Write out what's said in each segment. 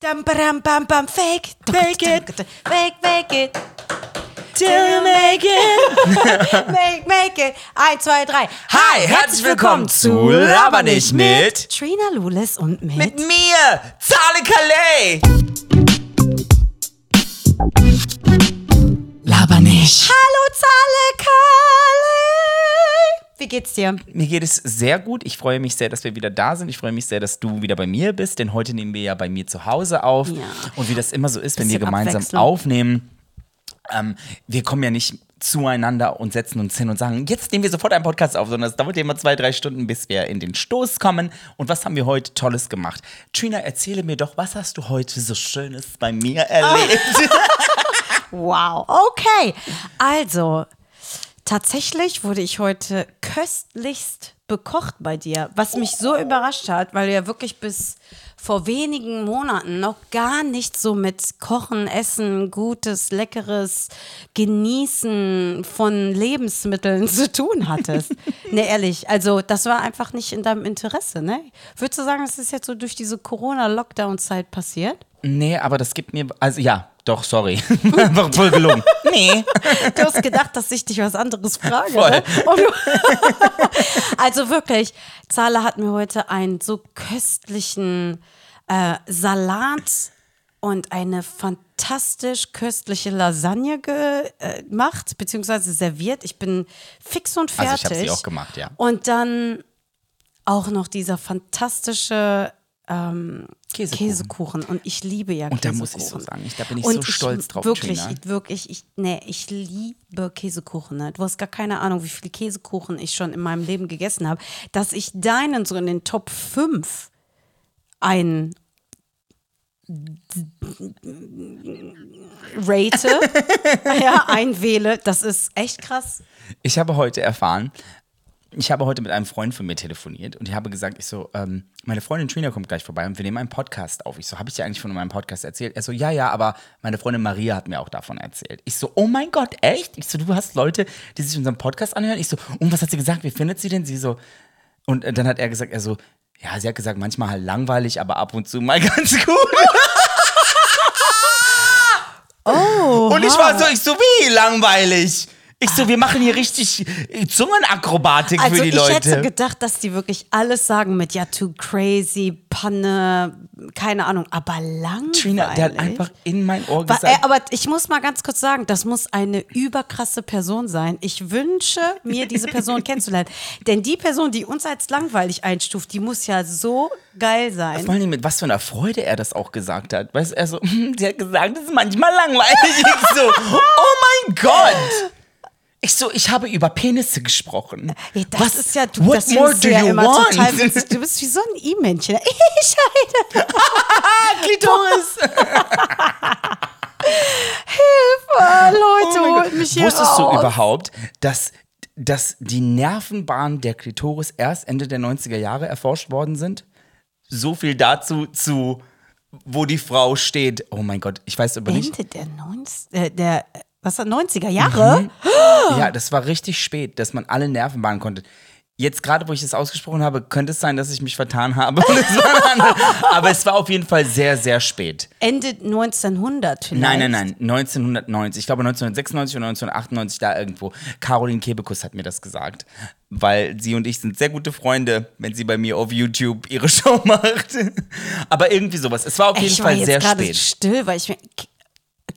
Dum, badum, bam, bam, fake, Fake it. fake, fake it. Till you make it. Make, make it. Eins, zwei, drei. Hi, herzlich willkommen zu Laber nicht mit. Trina Lulis und mit. Mit mir, Zale Calais. Laber nicht. Hallo, Zale Kalle. Wie geht's dir? Mir geht es sehr gut. Ich freue mich sehr, dass wir wieder da sind. Ich freue mich sehr, dass du wieder bei mir bist, denn heute nehmen wir ja bei mir zu Hause auf. Ja. Und wie das immer so ist, wenn wir gemeinsam aufnehmen, ähm, wir kommen ja nicht zueinander und setzen uns hin und sagen, jetzt nehmen wir sofort einen Podcast auf, sondern es dauert ja immer zwei, drei Stunden, bis wir in den Stoß kommen. Und was haben wir heute Tolles gemacht? Trina, erzähle mir doch, was hast du heute so Schönes bei mir erlebt? Wow, okay. Also, tatsächlich wurde ich heute köstlichst bekocht bei dir, was mich so überrascht hat, weil du ja wirklich bis vor wenigen Monaten noch gar nicht so mit Kochen, Essen, Gutes, Leckeres, Genießen von Lebensmitteln zu tun hattest. ne, ehrlich, also das war einfach nicht in deinem Interesse, ne? Würdest du sagen, es ist jetzt so durch diese Corona-Lockdown-Zeit passiert? nee, aber das gibt mir, also ja, doch, sorry. Einfach voll gelungen. nee. Du hast gedacht, dass ich dich was anderes frage. Voll. Ne? Du also wirklich, Zala hat mir heute einen so köstlichen äh, Salat und eine fantastisch köstliche Lasagne äh, gemacht, beziehungsweise serviert. Ich bin fix und fertig. Also ich habe sie auch gemacht, ja. Und dann auch noch dieser fantastische ähm, Käsekuchen. Käsekuchen. Und ich liebe ja Und da Käsekuchen. muss ich so sagen, ich- da bin ich Und so stolz drauf, Wirklich, ich, wirklich, ich, nee, ich liebe Käsekuchen. Ne? Du hast gar keine Ahnung, wie viele Käsekuchen ich schon in meinem Leben gegessen habe, dass ich deinen so in den Top 5 ein rate, ja, einwähle. Das ist echt krass. Ich habe heute erfahren, ich habe heute mit einem Freund von mir telefoniert und ich habe gesagt, ich so, ähm, meine Freundin Trina kommt gleich vorbei und wir nehmen einen Podcast auf. Ich so, habe ich dir eigentlich von meinem Podcast erzählt? Er so, ja, ja, aber meine Freundin Maria hat mir auch davon erzählt. Ich so, oh mein Gott, echt? Ich so, du hast Leute, die sich unseren Podcast anhören? Ich so, und was hat sie gesagt? Wie findet sie denn? Sie so, und äh, dann hat er gesagt, er so, ja, sie hat gesagt, manchmal halt langweilig, aber ab und zu mal ganz gut. Oh. Und ich war so, ich so, wie langweilig? Ich so, wir machen hier richtig äh, Zungenakrobatik Also für die ich Leute. hätte gedacht, dass die wirklich alles sagen mit ja, too crazy, Panne, keine Ahnung, aber langweilig. Trina, der hat einfach in mein Ohr gesagt. äh, aber ich muss mal ganz kurz sagen, das muss eine überkrasse Person sein. Ich wünsche mir, diese Person kennenzulernen. Denn die Person, die uns als langweilig einstuft, die muss ja so geil sein. vor allem mit was für einer Freude er das auch gesagt hat. Weißt du, er so, "Hm, sie hat gesagt, das ist manchmal langweilig. Ich so, oh mein Gott. Ich so, ich habe über Penisse gesprochen. Ja, das was, ist ja, du, what das more do ja you immer want? total. Du bist wie so ein E-Männchen. Scheide. Klitoris. Ah, Leute, Oh holt mich hier Wusstest raus. du überhaupt, dass, dass die Nervenbahnen der Klitoris erst Ende der 90er Jahre erforscht worden sind? So viel dazu, zu wo die Frau steht. Oh mein Gott, ich weiß aber nicht. Ende der 90, äh, der, was war 90er Jahre? Mhm. Ja, das war richtig spät, dass man alle Nervenbahnen konnte. Jetzt gerade, wo ich das ausgesprochen habe, könnte es sein, dass ich mich vertan habe. Und es. Aber es war auf jeden Fall sehr, sehr spät. Ende 1900 vielleicht. Nein, nein, nein, 1990. Ich glaube 1996 oder 1998 da irgendwo. Caroline Kebekus hat mir das gesagt. Weil sie und ich sind sehr gute Freunde, wenn sie bei mir auf YouTube ihre Show macht. Aber irgendwie sowas. Es war auf jeden Ich war Fall jetzt sehr spät. still, weil ich mir.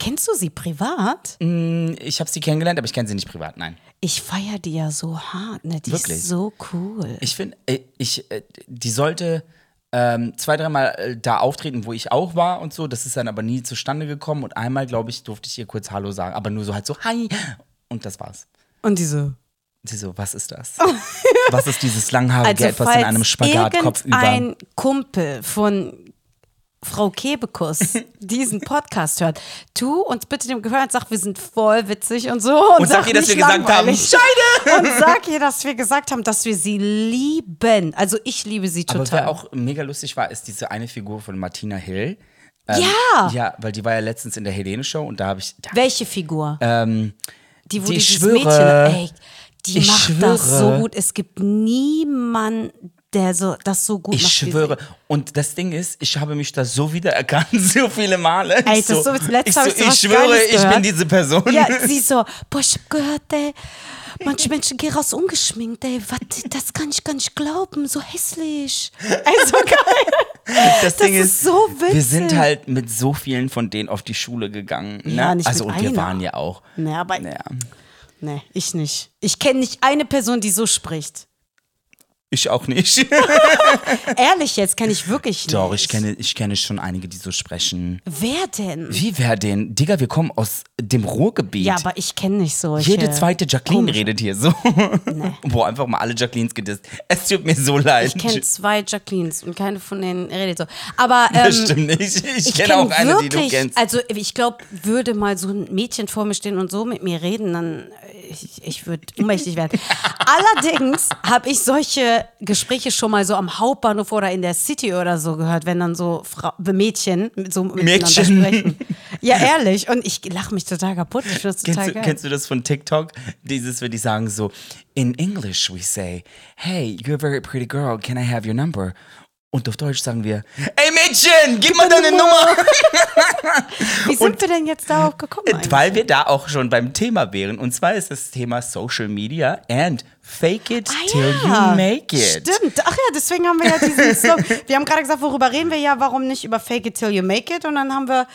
Kennst du sie privat? Ich habe sie kennengelernt, aber ich kenne sie nicht privat, nein. Ich feiere die ja so hart, ne? Die Wirklich? ist so cool. Ich finde, ich, äh, die sollte ähm, zwei, dreimal äh, da auftreten, wo ich auch war und so. Das ist dann aber nie zustande gekommen. Und einmal, glaube ich, durfte ich ihr kurz Hallo sagen, aber nur so halt so, hi. Und das war's. Und diese. Sie so, was ist das? was ist dieses langhaarige Also, etwas in einem Spagat kopfüber? ein Kumpel von Frau Kebekus diesen Podcast hört, tu uns bitte dem Gehör und sag, wir sind voll witzig und so. Und, Und sag ihr, dass wir gesagt haben, langweilig. Und sag ihr, dass wir gesagt haben, dass wir sie lieben. Also ich liebe sie Aber total. wer auch mega lustig war, ist diese eine Figur von Martina Hill. ja! Ja, weil die war ja letztens in der Helene-Show und da habe ich. Da, Welche Figur? ähm, die, wo die dieses schwöre, Mädchen, ey, die macht das so schwöre. gut. Es gibt niemanden, der so, das so gut Ich macht. wie schwöre. Und das Ding ist, ich habe mich da so wiedererkannt, so viele Male. Ey, Ich das ist so- letztens ich, so, ich so ich schwöre, ich bin diese Person. Ja, sie so, boah, ich hab gehört, ey, manche Menschen gehen raus ungeschminkt, ey, wat, das kann ich gar nicht glauben, so hässlich. Ey, so geil. das Ding ist ist, so wir witzig. sind halt mit so vielen von denen auf die Schule gegangen. Ne? Ja, nicht also und wir einer. waren ja auch. Nee, aber, Naja. nee, ich nicht. Ich kenne nicht eine Person, die so spricht. Ich auch nicht. Ehrlich jetzt, kenne ich wirklich nicht. Doch, ich kenne, ich kenne schon einige, die so sprechen. Wer denn? Wie wer denn? Digga, wir kommen aus dem Ruhrgebiet. Ja, aber ich kenne nicht solche. Jede zweite Jacqueline komische- redet hier so. Boah, einfach mal alle Jacquelines gedisst. Es tut mir so leid. Ich kenne zwei Jacquelines und keine von denen redet so. Aber ähm, das stimmt nicht. Ich, ich kenne kenn auch eine, die du wirklich- kennst. Also ich glaube, würde mal so ein Mädchen vor mir stehen und so mit mir reden, dann äh, ich, ich würde ohnmächtig werden. Allerdings habe ich solche Gespräche schon mal so am Hauptbahnhof oder in der City oder so gehört, wenn dann so Frau, Mädchen mit so miteinander Mädchen. sprechen. Ja, ehrlich. Und ich lache mich total kaputt. Ich total Kennst du, geil. kennst du das von TikTok? Dieses, wenn die sagen so, in English we say, hey, you're a very pretty girl, can I have your number? Und auf Deutsch sagen wir, ey Mädchen, gib mal deine Nummer. Wie sind wir denn jetzt darauf gekommen? Eigentlich? Weil wir da auch schon beim Thema wären. Und zwar ist das Thema Social Media and fake it Ah, till ja. you make it. Stimmt. Ach ja, deswegen haben wir ja diesen Slogan. Wir haben gerade gesagt, worüber reden wir ja, warum nicht über Fake it till you make it? Und dann haben wir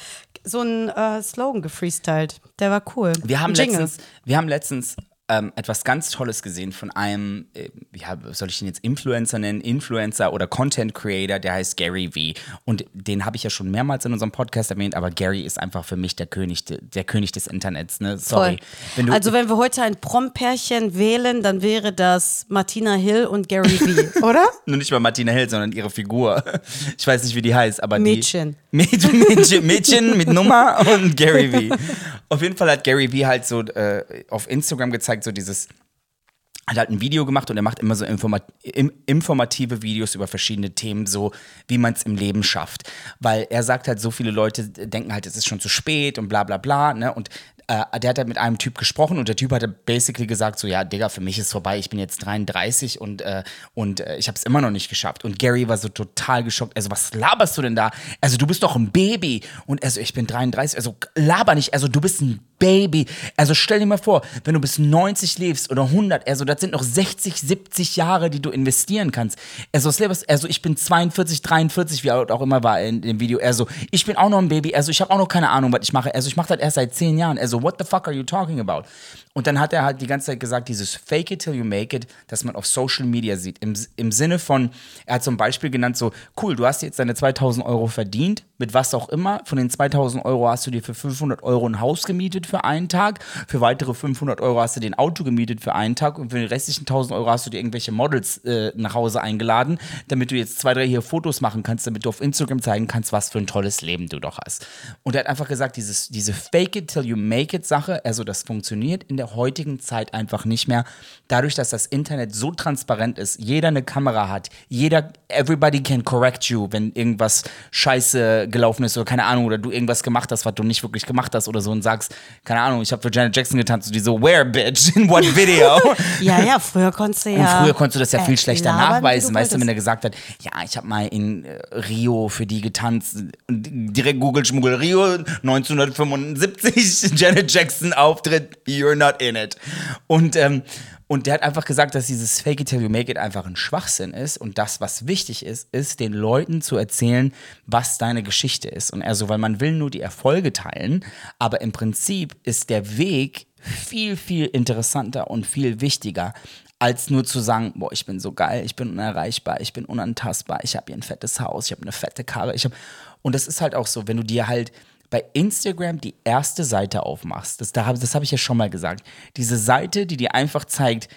so einen äh, Slogan gefreestylt. Der war cool. Wir haben Jingle. letztens, wir haben letztens ähm, etwas ganz Tolles gesehen von einem, äh, ja, soll ich ihn jetzt Influencer nennen, Influencer oder Content Creator, der heißt Gary V. Und den habe ich ja schon mehrmals in unserem Podcast erwähnt, aber Gary ist einfach für mich der König, de, der König des Internets. Ne? Sorry. Wenn also wenn wir heute ein Prom-Pärchen wählen, dann wäre das Martina Hill und Gary Vee, oder? nur nicht mal Martina Hill, sondern ihre Figur. Ich weiß nicht, wie die heißt, aber Mädchen. die. Mädchen. Mädchen, Mädchen mit Nummer und Gary V. Auf jeden Fall hat Gary V halt so äh, auf Instagram gezeigt, so dieses hat halt ein Video gemacht und er macht immer so informat informative Videos über verschiedene Themen, so wie man es im Leben schafft. Weil er sagt halt, so viele Leute denken halt, es ist schon zu spät und bla bla bla, ne? Und äh, der hat halt mit einem Typ gesprochen und der Typ hatte basically gesagt, so ja, Digga, für mich ist vorbei, ich bin jetzt 33 und, äh, und äh, ich habe es immer noch nicht geschafft. Und Gary war so total geschockt. Also, was laberst du denn da? Also, du bist doch ein Baby. Und also, ich bin 33. Also, laber nicht. Also, du bist ein Baby. Also stell dir mal vor, wenn du bis 90 lebst oder 100, also das sind noch 60, 70 Jahre, die du investieren kannst. Also, also ich bin 42, 43, wie auch immer war in dem Video. Also ich bin auch noch ein Baby, also ich habe auch noch keine Ahnung, was ich mache. Also ich mache das erst seit 10 Jahren. Also what the fuck are you talking about? Und dann hat er halt die ganze Zeit gesagt, dieses Fake it till you make it, das man auf Social Media sieht. Im, Im Sinne von, er hat zum Beispiel genannt, so, cool, du hast jetzt deine 2000 Euro verdient, mit was auch immer. Von den 2000 Euro hast du dir für 500 Euro ein Haus gemietet für einen Tag. Für weitere 500 Euro hast du dir ein Auto gemietet für einen Tag. Und für die restlichen 1000 Euro hast du dir irgendwelche Models äh, nach Hause eingeladen, damit du jetzt zwei, drei hier Fotos machen kannst, damit du auf Instagram zeigen kannst, was für ein tolles Leben du doch hast. Und er hat einfach gesagt, dieses, diese Fake it till you make it Sache, also das funktioniert in der heutigen Zeit einfach nicht mehr. Dadurch, dass das Internet so transparent ist, jeder eine Kamera hat, jeder, everybody can correct you, wenn irgendwas scheiße gelaufen ist oder keine Ahnung, oder du irgendwas gemacht hast, was du nicht wirklich gemacht hast oder so und sagst, keine Ahnung, ich habe für Janet Jackson getanzt und die so, where, bitch, in what video? Ja, ja, früher konntest du ja. Und früher konntest du das ja viel äh, schlechter labern, nachweisen, weißt du, wenn er gesagt hat, ja, ich habe mal in äh, Rio für die getanzt, direkt Google Schmuggel Rio 1975, Janet Jackson Auftritt, you're not in it. Und ähm, und der hat einfach gesagt, dass dieses Fake it till you make it einfach ein Schwachsinn ist. Und das, was wichtig ist, ist, den Leuten zu erzählen, was deine Geschichte ist. Und also, weil man will nur die Erfolge teilen, aber im Prinzip ist der Weg viel, viel interessanter und viel wichtiger, als nur zu sagen, boah, ich bin so geil, ich bin unerreichbar, ich bin unantastbar, ich habe hier ein fettes Haus, ich habe eine fette Karre, ich habe und das ist halt auch so, wenn du dir halt bei Instagram die erste Seite aufmachst, das, das habe ich ja schon mal gesagt, diese Seite, die dir einfach zeigt,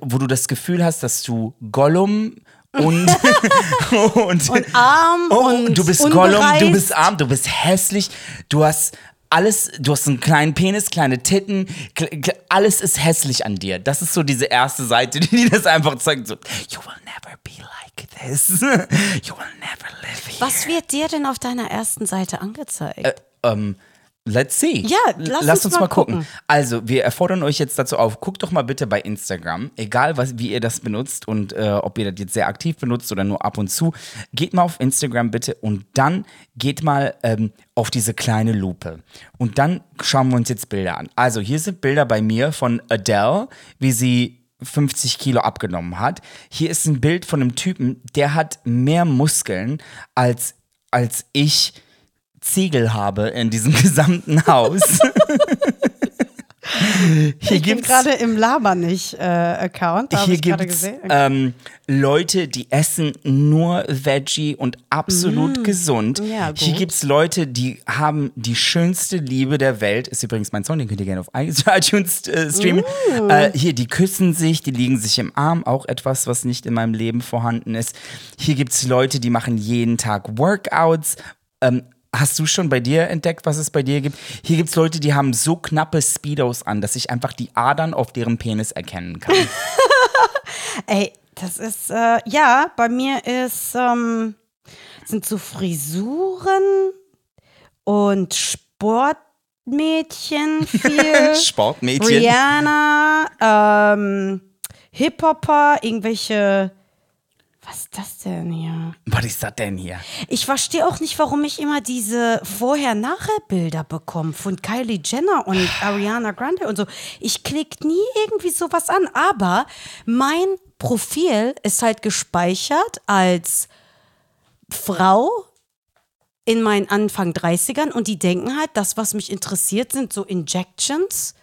wo du das Gefühl hast, dass du Gollum und, und, Und arm Oh, und du bist unbereist. Gollum, du bist arm, du bist hässlich, du hast alles, du hast einen kleinen Penis, kleine Titten, alles ist hässlich an dir. Das ist so diese erste Seite, die dir das einfach zeigt, so, you will never be like this, you will never. Was wird dir denn auf deiner ersten Seite angezeigt? ähm, Let's see. Ja, lass uns mal gucken. Also, wir erfordern euch jetzt dazu auf, guckt doch mal bitte bei Instagram, egal was, wie ihr das benutzt und äh, ob ihr das jetzt sehr aktiv benutzt oder nur ab und zu. Geht mal auf Instagram bitte und dann geht mal ähm, auf diese kleine Lupe. Und dann schauen wir uns jetzt Bilder an. Also, hier sind Bilder bei mir von Adele, wie sie 50 Kilo abgenommen hat. Hier ist ein Bild von einem Typen, der hat mehr Muskeln als, als ich Ziegel habe in diesem gesamten Haus. Hier ich bin gerade im Laber nicht äh, Account. Hier gibt es ähm, Leute, die essen nur Veggie und absolut mm. gesund. Ja, Hier gibt es Leute, die haben die schönste Liebe der Welt. Ist übrigens mein Song, den könnt ihr gerne auf iTunes äh, streamen. Mm. Äh, hier, die küssen sich, die liegen sich im Arm. Auch etwas, was nicht in meinem Leben vorhanden ist. Hier gibt es Leute, die machen jeden Tag Workouts. Ähm, Hast du schon bei dir entdeckt, was es bei dir gibt? Hier gibt es Leute, die haben so knappe Speedos an, dass ich einfach die Adern auf deren Penis erkennen kann. Ey, das ist, äh, ja, bei mir ist, ähm, sind so Frisuren und Sportmädchen viel. Sportmädchen. Rihanna, ähm, Hip-Hopper, irgendwelche was ist das denn hier? Was ist das denn hier? Ich verstehe auch nicht, warum ich immer diese Vorher-Nachher-Bilder bekomme von Kylie Jenner und Ariana Grande und so. Ich klicke nie irgendwie sowas an, aber mein Profil ist halt gespeichert als Frau in meinen Anfang 30ern und die denken halt, das, was mich interessiert, sind so Injections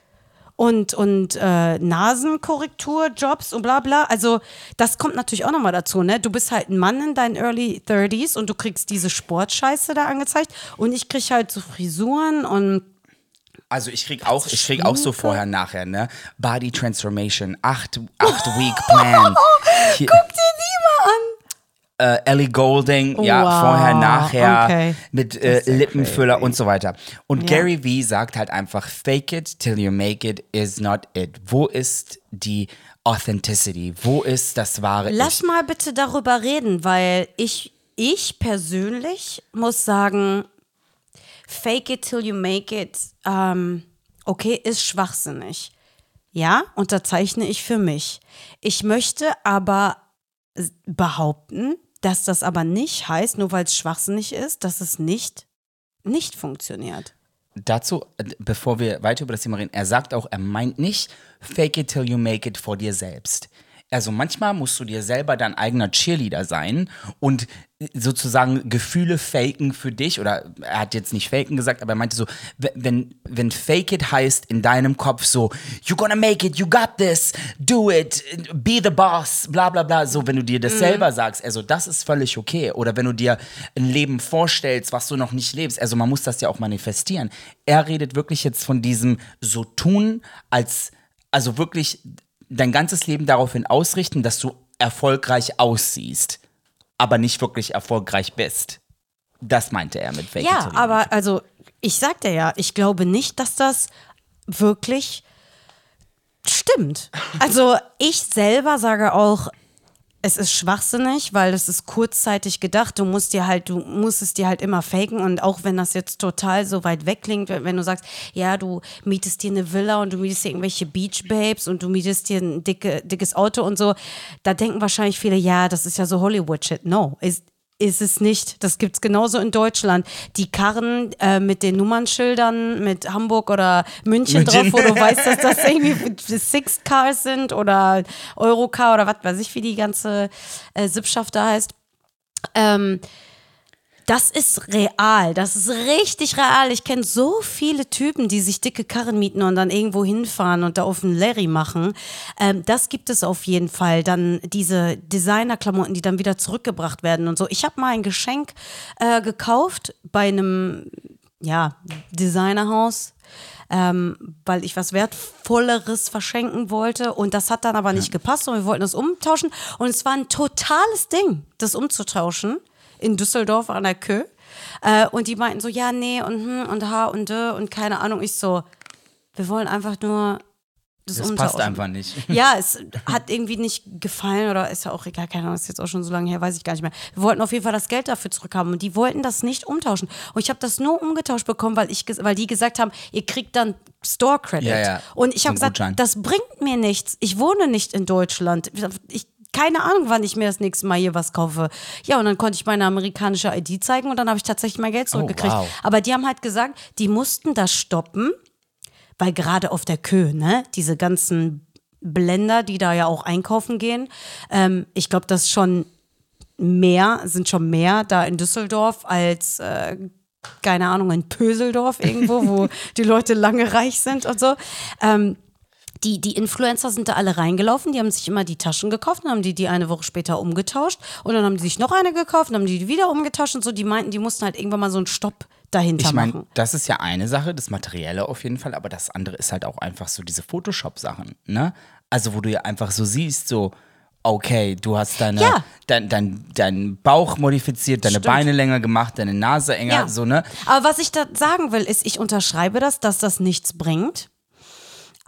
und, und äh, Nasenkorrekturjobs und bla bla. Also das kommt natürlich auch nochmal dazu, ne? Du bist halt ein Mann in deinen Early 30s und du kriegst diese Sportscheiße da angezeigt und ich krieg halt so Frisuren und also ich krieg auch, ich krieg auch so vorher nachher, ne? Body Transformation, acht, acht Week Plan. Hier, Guck dir äh, Ellie Golding, ja, wow. vorher, nachher, okay. mit äh, Lippenfüller crazy. und so weiter. Und ja. Gary Vee sagt halt einfach, fake it till you make it is not it. Wo ist die Authenticity? Wo ist das wahre Lass ich? mal bitte darüber reden, weil ich, ich persönlich muss sagen, fake it till you make it, ähm, okay, ist schwachsinnig. Ja, unterzeichne ich für mich. Ich möchte aber behaupten, dass das aber nicht heißt, nur weil es schwachsinnig ist, dass es nicht, nicht funktioniert. Dazu, äh, bevor wir weiter über das Thema reden, er sagt auch, er meint nicht, fake it till you make it vor dir selbst. Also manchmal musst du dir selber dein eigener Cheerleader sein und sozusagen Gefühle faken für dich. Oder er hat jetzt nicht faken gesagt, aber er meinte so, wenn, wenn fake it heißt in deinem Kopf so, you're gonna make it, you got this, do it, be the boss, bla bla bla. So, wenn du dir das mhm. selber sagst, also das ist völlig okay. Oder wenn du dir ein Leben vorstellst, was du noch nicht lebst, also man muss das ja auch manifestieren. Er redet wirklich jetzt von diesem so tun, als, also wirklich dein ganzes Leben daraufhin ausrichten, dass du erfolgreich aussiehst, aber nicht wirklich erfolgreich bist. Das meinte er mit Fake Ja, aber also ich sagte ja, ich glaube nicht, dass das wirklich stimmt. Also ich selber sage auch, es ist schwachsinnig, weil es ist kurzzeitig gedacht. Du musst dir halt, du musst es dir halt immer faken und auch wenn das jetzt total so weit weg klingt, wenn du sagst, ja, du mietest dir eine Villa und du mietest dir irgendwelche Beach Babes und du mietest dir ein dicke, dickes Auto und so, da denken wahrscheinlich viele, ja, das ist ja so Hollywood Shit. No, ist ist es nicht. Das gibt es genauso in Deutschland. Die Karren äh, mit den Nummernschildern mit Hamburg oder München, München. drauf, wo du weißt, dass das irgendwie Six Cars sind oder Eurocar oder was weiß ich, wie die ganze äh, Sippschaft da heißt. Ähm, das ist real. Das ist richtig real. Ich kenne so viele Typen, die sich dicke Karren mieten und dann irgendwo hinfahren und da auf einen Larry machen. Ähm, das gibt es auf jeden Fall. Dann diese Designerklamotten, die dann wieder zurückgebracht werden und so. Ich habe mal ein Geschenk äh, gekauft bei einem ja, Designerhaus. Ähm, weil ich was Wertvolleres verschenken wollte und das hat dann aber nicht gepasst und wir wollten das umtauschen und es war ein totales Ding, das umzutauschen in Düsseldorf an der Kö. Äh, und die meinten so, ja, nee, und hm, und ha und dö und keine Ahnung. Ich so, wir wollen einfach nur das, Das passt einfach nicht. Ja, es hat irgendwie nicht gefallen oder ist ja auch egal, keine Ahnung, ist jetzt auch schon so lange her, weiß ich gar nicht mehr. Wir wollten auf jeden Fall das Geld dafür zurückhaben und die wollten das nicht umtauschen. Und ich habe das nur umgetauscht bekommen, weil, ich, weil die gesagt haben, ihr kriegt dann Store Credit. Ja, ja. Und ich habe gesagt, Gutschein. das bringt mir nichts. Ich wohne nicht in Deutschland. Ich keine Ahnung, wann ich mir das nächste Mal hier was kaufe. Ja, und dann konnte ich meine amerikanische ID zeigen und dann habe ich tatsächlich mein Geld zurückgekriegt. wow. Aber die haben halt gesagt, die mussten das stoppen, weil gerade auf der Kö, ne, diese ganzen Blender, die da ja auch einkaufen gehen, ähm, ich glaube, das schon mehr, sind schon mehr da in Düsseldorf als, äh, keine Ahnung, in Pöseldorf irgendwo, wo die Leute lange reich sind und so. Ähm, die, die Influencer sind da alle reingelaufen, die haben sich immer die Taschen gekauft, dann haben die die eine Woche später umgetauscht und dann haben die sich noch eine gekauft, dann haben die die wieder umgetauscht und so. Die meinten, die mussten halt irgendwann mal so einen Stopp dahinter Ich meine, machen. das ist ja eine Sache, das Materielle auf jeden Fall, aber das andere ist halt auch einfach so diese Photoshop-Sachen, ne? Also, wo du ja einfach so siehst, so, okay, du hast deine, Ja. dein, dein, deinen Bauch modifiziert, deine Stimmt. Beine länger gemacht, deine Nase enger, so, ne? Aber was ich da sagen will, ist, ich unterschreibe das, dass das nichts bringt.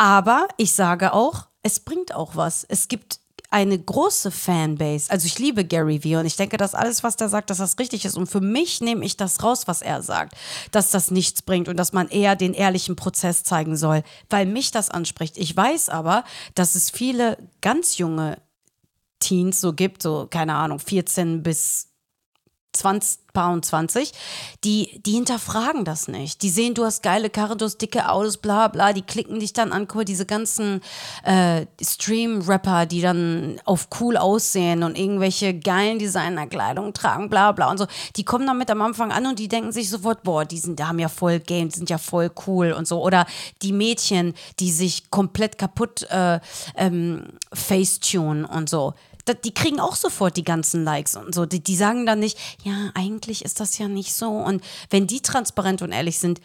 Aber ich sage auch, es bringt auch was. Es gibt eine große Fanbase. Also ich liebe Gary Vee und ich denke, dass alles, was der sagt, dass das richtig ist. Und für mich nehme ich das raus, was er sagt, dass das nichts bringt und dass man eher den ehrlichen Prozess zeigen soll, weil mich das anspricht. Ich weiß aber, dass es viele ganz junge Teens so gibt, so keine Ahnung, 14 bis 20, paar und 20, die, die hinterfragen das nicht. Die sehen, du hast geile Karre, du hast dicke Autos, bla bla, die klicken dich dann an. Guck mal, diese ganzen äh, Stream-Rapper, die dann auf cool aussehen und irgendwelche geilen Designerkleidung tragen, bla bla und so, die kommen damit am Anfang an und die denken sich sofort, boah, die sind, die haben ja voll Game, die sind ja voll cool und so. Oder die Mädchen, die sich komplett kaputt äh, ähm, facetunen und so die kriegen auch sofort die ganzen Likes und so. Die, die sagen dann nicht, ja, eigentlich ist das ja nicht so. Und wenn die transparent und ehrlich sind,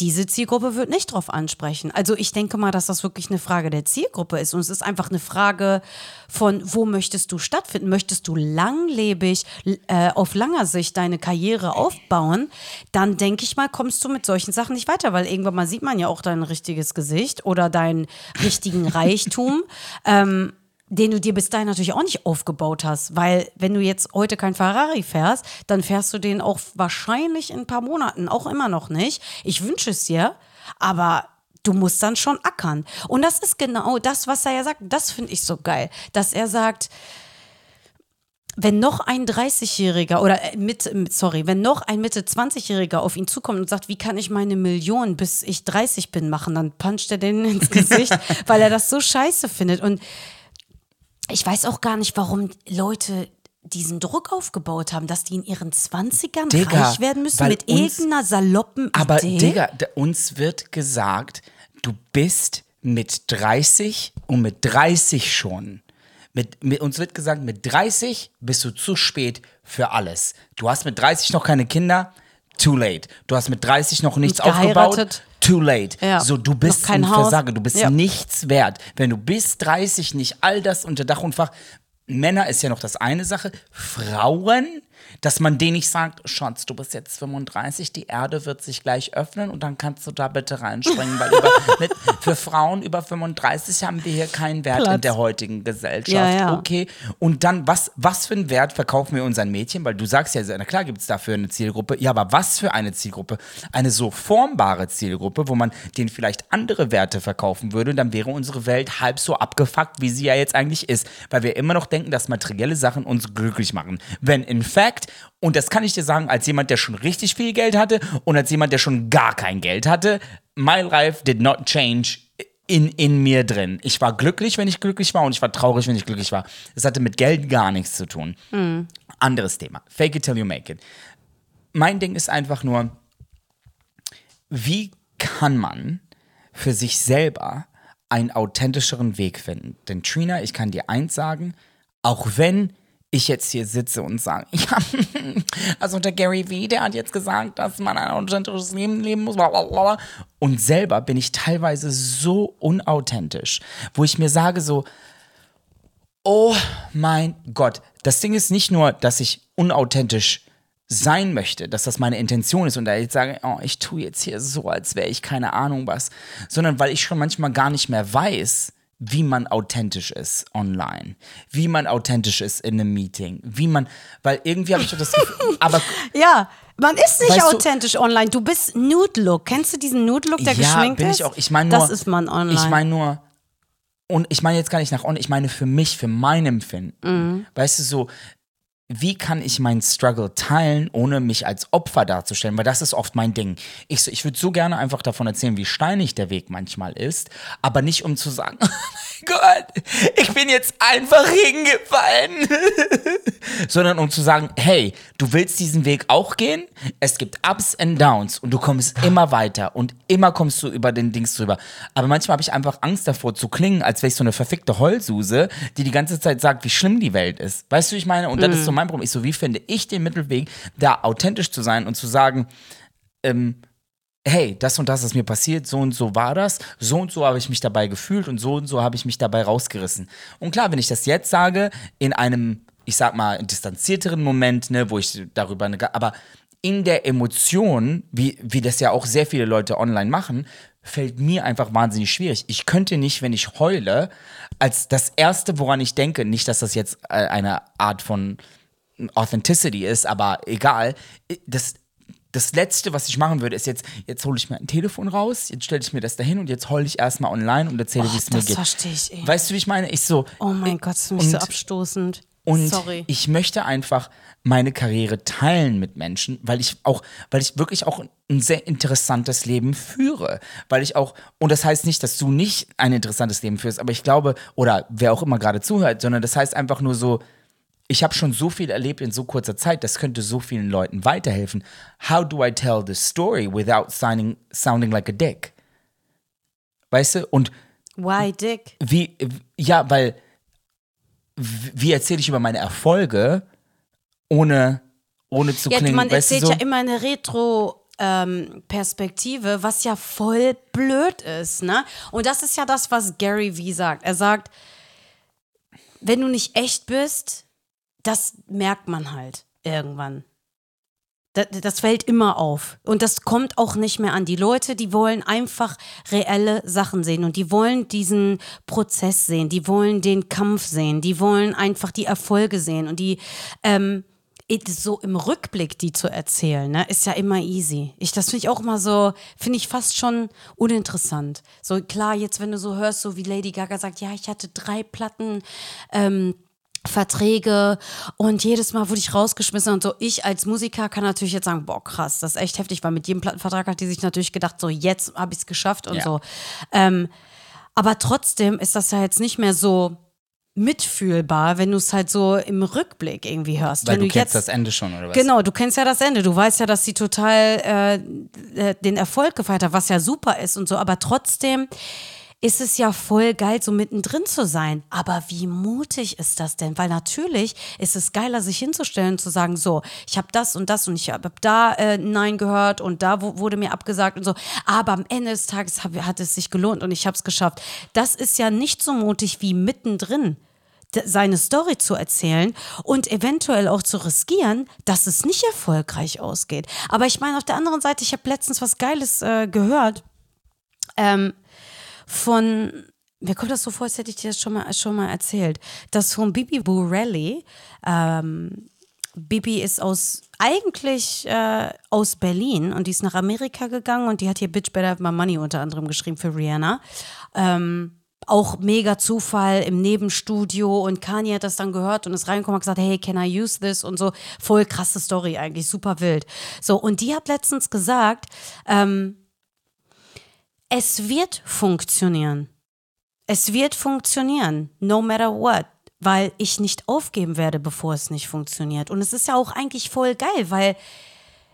diese Zielgruppe wird nicht drauf ansprechen. Also ich denke mal, dass das wirklich eine Frage der Zielgruppe ist. Und es ist einfach eine Frage von, wo möchtest du stattfinden? Möchtest du langlebig, äh, auf langer Sicht deine Karriere aufbauen? Dann denke ich mal, kommst du mit solchen Sachen nicht weiter, weil irgendwann mal sieht man ja auch dein richtiges Gesicht oder deinen richtigen Reichtum. ähm, den du dir bis dahin natürlich auch nicht aufgebaut hast. Weil wenn du jetzt heute kein Ferrari fährst, dann fährst du den auch wahrscheinlich in ein paar Monaten auch immer noch nicht. Ich wünsche es dir, aber du musst dann schon ackern. Und das ist genau das, was er ja sagt. Das finde ich so geil, dass er sagt, wenn noch ein 30-Jähriger oder äh, mit, sorry, wenn noch ein Mitte 20-Jähriger auf ihn zukommt und sagt, wie kann ich meine Million bis ich 30 bin machen, dann puncht er den ins Gesicht, weil er das so scheiße findet. Und ich weiß auch gar nicht, warum Leute diesen Druck aufgebaut haben, dass die in ihren 20ern Digga, reich werden müssen mit uns- irgendeiner saloppen Aber Idee. Digga, da- uns wird gesagt, du bist mit 30 und mit 30 schon. Mit, mit, uns wird gesagt, mit 30 bist du zu spät für alles. Du hast mit 30 noch keine Kinder, too late. Du hast mit 30 noch nichts Nicht aufgebaut. Too late. Ja. So, du bist ein Haus. Versager, du bist Ja. nichts wert. Wenn du bis 30 nicht all das unter Dach und Fach, Männer ist ja noch das eine Sache, Frauen, dass man denen nicht sagt, Schatz, du bist jetzt 35, die Erde wird sich gleich öffnen und dann kannst du da bitte reinspringen, weil über, mit, für Frauen über 35 haben wir hier keinen Wert in Platz. der heutigen Gesellschaft. Ja, ja. Okay. Und dann, was, was für einen Wert verkaufen wir unseren Mädchen? Weil du sagst ja, na klar gibt es dafür eine Zielgruppe. Ja, aber was für eine Zielgruppe? Eine so formbare Zielgruppe, wo man denen vielleicht andere Werte verkaufen würde, dann wäre unsere Welt halb so abgefuckt, wie sie ja jetzt eigentlich ist. Weil wir immer noch denken, dass materielle Sachen uns glücklich machen. Wenn in fact, und das kann ich dir sagen, als jemand, der schon richtig viel Geld hatte und als jemand, der schon gar kein Geld hatte, my life did not change in, in mir drin. Ich war glücklich, wenn ich glücklich war und ich war traurig, wenn ich glücklich war. Das hatte mit Geld gar nichts zu tun. Anderes Thema. Fake it till you make it. Mein Ding ist einfach nur, wie kann man für sich selber einen authentischeren Weg finden? Denn Trina, ich kann dir eins sagen, auch wenn ich jetzt hier sitze und sage, ja, also der Gary Vee, der hat jetzt gesagt, dass man ein authentisches Leben leben muss, blablabla. und selber bin ich teilweise so unauthentisch, wo ich mir sage so, oh mein Gott, das Ding ist nicht nur, dass ich unauthentisch sein möchte, dass das meine Intention ist und da jetzt sage, oh, ich tue jetzt hier so, als wäre ich keine Ahnung was, sondern weil ich schon manchmal gar nicht mehr weiß, wie man authentisch ist online, wie man authentisch ist in einem Meeting, wie man, weil irgendwie habe ich das Gefühl, aber Ja, man ist nicht Weißt du- authentisch online. Du bist Nude-Look. Kennst du diesen Nude-Look, der ja, geschminkt bin ist? ich auch. Ich meine nur, das ist man online. Ich meine nur, und ich meine jetzt gar nicht nach online, ich meine für mich, für mein Empfinden. Mhm. Weißt du, so, wie kann ich meinen Struggle teilen, ohne mich als Opfer darzustellen? Weil das ist oft mein Ding. Ich, ich würde so gerne einfach davon erzählen, wie steinig der Weg manchmal ist, aber nicht um zu sagen, oh mein Gott, ich bin jetzt einfach hingefallen, sondern um zu sagen, hey, du willst diesen Weg auch gehen? Es gibt Ups and Downs und du kommst immer weiter und immer kommst du über den Dings drüber. Aber manchmal habe ich einfach Angst davor zu klingen, als wäre ich so eine verfickte Heulsuse, die die ganze Zeit sagt, wie schlimm die Welt ist. Weißt du, ich meine? Und das ist so mein Problem. Ich so, wie finde ich den Mittelweg, da authentisch zu sein und zu sagen, ähm, hey, das und das ist mir passiert, so und so war das, so und so habe ich mich dabei gefühlt und so und so habe ich mich dabei rausgerissen. Und klar, wenn ich das jetzt sage, in einem, ich sag mal, distanzierteren Moment, ne, wo ich darüber, aber in der Emotion, wie, wie das ja auch sehr viele Leute online machen, fällt mir einfach wahnsinnig schwierig. Ich könnte nicht, wenn ich heule, als das Erste, woran ich denke, nicht, dass das jetzt äh, eine Art von Authenticity ist, aber egal, das, das Letzte, was ich machen würde, ist jetzt, jetzt hole ich mir ein Telefon raus, jetzt stelle ich mir das dahin und jetzt heule ich erstmal online und erzähle, wie es mir das geht. verstehe ich, ey. Weißt du, wie ich meine? Ich so, Oh mein Gott, das ist mich so abstoßend. und Sorry. ich möchte einfach meine Karriere teilen mit Menschen, weil ich auch, weil ich wirklich auch ein sehr interessantes Leben führe. Weil ich auch, und das heißt nicht, dass du nicht ein interessantes Leben führst, aber ich glaube, oder wer auch immer gerade zuhört, sondern das heißt einfach nur so, ich habe schon so viel erlebt in so kurzer Zeit, das könnte so vielen Leuten weiterhelfen. How do I tell the story without sounding, sounding like a dick? Weißt du? Und Why, Dick? wie, ja, weil, wie erzähle ich über meine Erfolge, ohne, ohne zu Ja, klingen, man weißt du erzählt so? ja immer eine Retro- ähm, Perspektive, was ja voll blöd ist, ne? Und das ist ja das, was Gary Vee sagt. Er sagt, wenn du nicht echt bist, das merkt man halt irgendwann. Das, das fällt immer auf. Und das kommt auch nicht mehr an. Die Leute, die wollen einfach reelle Sachen sehen und die wollen diesen Prozess sehen, die wollen den Kampf sehen, die wollen einfach die Erfolge sehen und die ähm, so im Rückblick die zu erzählen, ne, ist ja immer easy. Ich, das finde ich auch immer so, finde ich fast schon uninteressant. So klar, jetzt wenn du so hörst, so wie Lady Gaga sagt, ja, ich hatte drei Platten, ähm, Verträge und jedes Mal wurde ich rausgeschmissen und so. Ich als Musiker kann natürlich jetzt sagen, boah, krass, das ist echt heftig, weil mit jedem Plattenvertrag hat die sich natürlich gedacht, so jetzt habe ich es geschafft und Ja. so. Ähm, aber trotzdem ist das ja jetzt nicht mehr so mitfühlbar, wenn du es halt so im Rückblick irgendwie hörst. Weil wenn du du kennst jetzt das Ende schon, oder was? Genau, du kennst ja das Ende. Du weißt ja, dass sie total äh, äh, den Erfolg gefeiert hat, was ja super ist und so. Aber trotzdem ist es ja voll geil, so mittendrin zu sein. Aber wie mutig ist das denn? Weil natürlich ist es geiler, sich hinzustellen und zu sagen, so, ich habe das und das und ich habe da äh, Nein gehört und da wurde mir abgesagt und so. Aber am Ende des Tages hab, hat es sich gelohnt und ich habe es geschafft. Das ist ja nicht so mutig wie mittendrin seine Story zu erzählen und eventuell auch zu riskieren, dass es nicht erfolgreich ausgeht. Aber ich meine, auf der anderen Seite, ich habe letztens was Geiles äh, gehört ähm, von, mir kommt das so vor, als hätte ich dir das schon mal, schon mal erzählt, dass von Bibi Burelli, ähm, Bibi ist aus eigentlich äh, aus Berlin und die ist nach Amerika gegangen und die hat hier Bitch Better Have My Money unter anderem geschrieben für Rihanna. Ähm, auch mega Zufall im Nebenstudio und Kanye hat das dann gehört und ist reingekommen und gesagt, hey, can I use this und so. Voll krasse Story eigentlich, super wild. So, und die hat letztens gesagt, ähm, es wird funktionieren. Es wird funktionieren, no matter what, weil ich nicht aufgeben werde, bevor es nicht funktioniert. Und es ist ja auch eigentlich voll geil, weil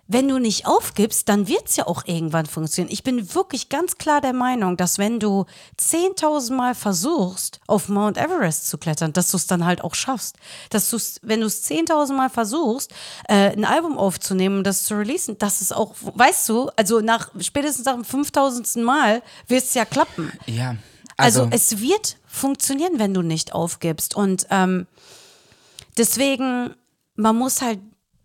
wenn du nicht aufgibst, dann wird es ja auch irgendwann funktionieren. Ich bin wirklich ganz klar der Meinung, dass wenn du 10.000 Mal versuchst, auf Mount Everest zu klettern, dass du es dann halt auch schaffst. Dass du wenn du es 10.000 Mal versuchst, äh, ein Album aufzunehmen und das zu releasen, dass es auch, weißt du, also nach spätestens nach dem 5.000. Mal wird es ja klappen. Ja. Also, Also, es wird funktionieren, wenn du nicht aufgibst. Und ähm, deswegen, man muss halt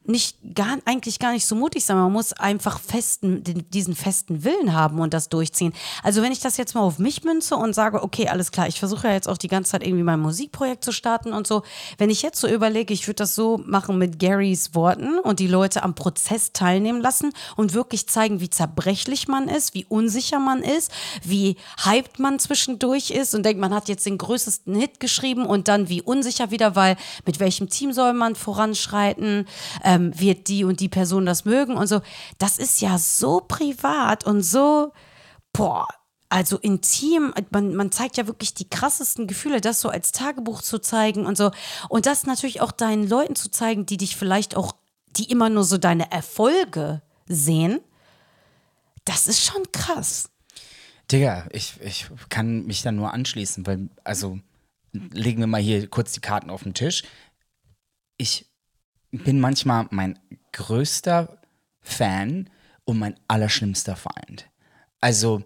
nicht gar, eigentlich gar nicht so mutig sein. Man muss einfach festen, den, diesen festen Willen haben und das durchziehen. Also wenn ich das jetzt mal auf mich münze und sage, okay, alles klar, ich versuche ja jetzt auch die ganze Zeit irgendwie mein Musikprojekt zu starten und so. Wenn ich jetzt so überlege, ich würde das so machen mit Garys Worten und die Leute am Prozess teilnehmen lassen und wirklich zeigen, wie zerbrechlich man ist, wie unsicher man ist, wie hyped man zwischendurch ist und denkt, man hat jetzt den größten Hit geschrieben und dann wie unsicher wieder, weil mit welchem Team soll man voranschreiten, ähm, wird die und die Person das mögen und so. Das ist ja so privat und so, boah, also intim, man, man zeigt ja wirklich die krassesten Gefühle, das so als Tagebuch zu zeigen und so. Und das natürlich auch deinen Leuten zu zeigen, die dich vielleicht auch, die immer nur so deine Erfolge sehen. Das ist schon krass. Digga, ich, ich kann mich da nur anschließen, weil, also, legen wir mal hier kurz die Karten auf den Tisch. Ich bin manchmal mein größter Fan und mein allerschlimmster Feind. Also,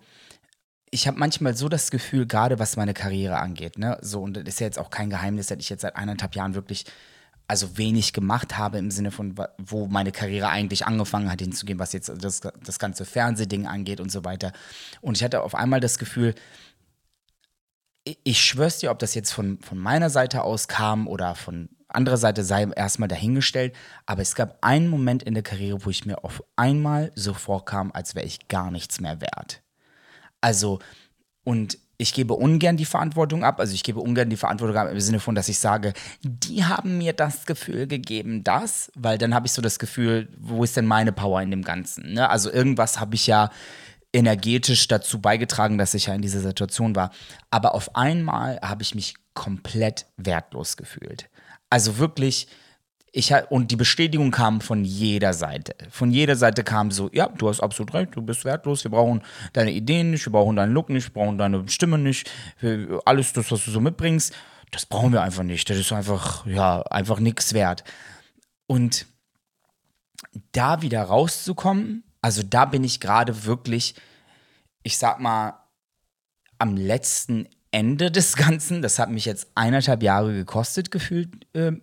ich habe manchmal so das Gefühl, gerade was meine Karriere angeht, ne, so, und das ist ja jetzt auch kein Geheimnis, dass ich jetzt seit eineinhalb Jahren wirklich also wenig gemacht habe im Sinne von, wo meine Karriere eigentlich angefangen hat, hinzugehen, was jetzt das, das ganze Fernsehding angeht und so weiter. Und ich hatte auf einmal das Gefühl, ich schwör's dir, ob das jetzt von, von meiner Seite aus kam oder von anderer Seite sei erstmal dahingestellt, aber es gab einen Moment in der Karriere, wo ich mir auf einmal so vorkam, als wäre ich gar nichts mehr wert. Also, und ich gebe ungern die Verantwortung ab. Also ich gebe ungern die Verantwortung ab im Sinne von, dass ich sage, die haben mir das Gefühl gegeben, das, weil dann habe ich so das Gefühl, wo ist denn meine Power in dem Ganzen? Ne? Also irgendwas habe ich ja energetisch dazu beigetragen, dass ich ja in dieser Situation war. Aber auf einmal habe ich mich komplett wertlos gefühlt. Also wirklich, ich und die Bestätigung kam von jeder Seite. Von jeder Seite kam so, ja, du hast absolut recht, du bist wertlos, wir brauchen deine Ideen nicht, wir brauchen deinen Look nicht, wir brauchen deine Stimme nicht, alles das, was du so mitbringst, das brauchen wir einfach nicht. Das ist einfach, ja, einfach nichts wert. Und da wieder rauszukommen, also da bin ich gerade wirklich, ich sag mal, am letzten Ende des Ganzen. Das hat mich jetzt eineinhalb Jahre gekostet, gefühlt. Äh,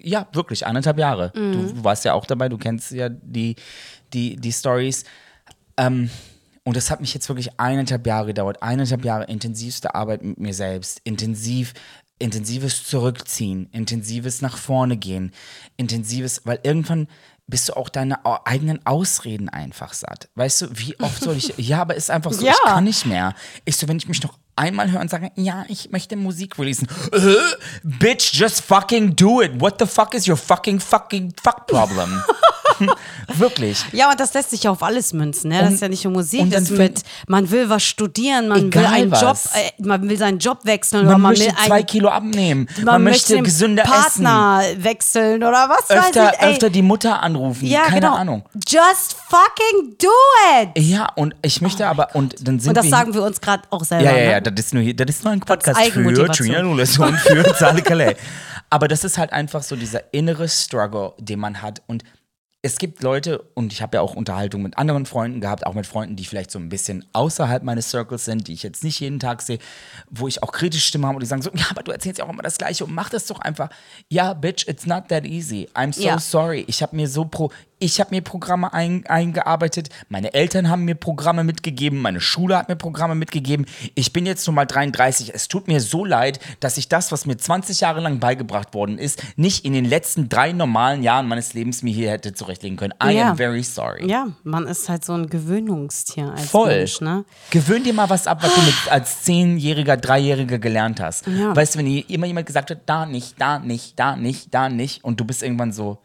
ja, wirklich, eineinhalb Jahre. Mhm. Du, du, warst ja auch dabei, du kennst ja die, die, die Stories. Ähm, und das hat mich jetzt wirklich eineinhalb Jahre gedauert. Eineinhalb Jahre intensivste Arbeit mit mir selbst. Intensiv, intensives Zurückziehen, intensives nach vorne gehen, intensives, weil irgendwann bist du auch deine eigenen Ausreden einfach satt. Weißt du, wie oft soll ich, ja, aber ist einfach so, ja. ich kann nicht mehr. Ich so, wenn ich mich noch einmal höre und sage, ja, ich möchte Musik releasen. Uh, bitch, just fucking do it. What the fuck is your fucking fucking fuck problem? Wirklich. Ja, und das lässt sich ja auf alles münzen. Ne? Das und, ist ja nicht nur Musik, das mit, man will was studieren, man will einen was. Job, äh, man will seinen Job wechseln man man möchte will zwei Kilo abnehmen. Man, man möchte, möchte gesünder Partner essen. wechseln oder was öfter, weiß ich. Öfter die Mutter anrufen. Ja, keine genau. Ahnung. Just fucking do it. Ja, und ich möchte oh aber, und dann sind Und das wir sagen wir uns gerade auch selber. Ja, ja, ne? ja, das ist nur, das ist nur ein Podcast für Trina Nules und für Sale Calais. Aber das ist halt einfach so dieser innere Struggle, den man hat und es gibt Leute, und ich habe ja auch Unterhaltung mit anderen Freunden gehabt, auch mit Freunden, die vielleicht so ein bisschen außerhalb meines Circles sind, die ich jetzt nicht jeden Tag sehe, wo ich auch kritische Stimmen habe und die sagen so, ja, aber du erzählst ja auch immer das Gleiche und mach das doch einfach. Ja, bitch, it's not that easy. I'm so ja. sorry. Ich habe mir so pro, ich habe mir Programme ein, eingearbeitet, meine Eltern haben mir Programme mitgegeben, meine Schule hat mir Programme mitgegeben. Ich bin jetzt nun mal 33. Es tut mir so leid, dass ich das, was mir 20 Jahre lang beigebracht worden ist, nicht in den letzten drei normalen Jahren meines Lebens mir hier hätte zurechtlegen können. I ja. am very sorry. Ja, man ist halt so ein Gewöhnungstier als Voll. Mensch, ne? Gewöhn dir mal was ab, was du mit, als Zehnjähriger, Dreijähriger gelernt hast. Ja. Weißt du, wenn immer jemand gesagt hat, da nicht, da nicht, da nicht, da nicht, und du bist irgendwann so,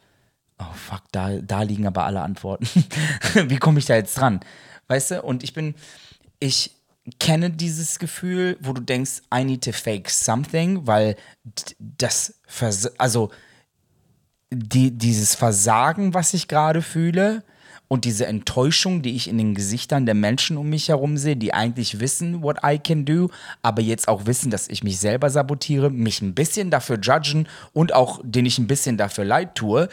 oh fuck, da, da liegen aber alle Antworten. Wie komme ich da jetzt dran? Weißt du? Und ich bin, ich kenne dieses Gefühl, wo du denkst, I need to fake something, weil das, Vers also die, dieses Versagen, was ich gerade fühle, und diese Enttäuschung, die ich in den Gesichtern der Menschen um mich herum sehe, die eigentlich wissen, what I can do, aber jetzt auch wissen, dass ich mich selber sabotiere, mich ein bisschen dafür judgen und auch, den ich ein bisschen dafür leid tue,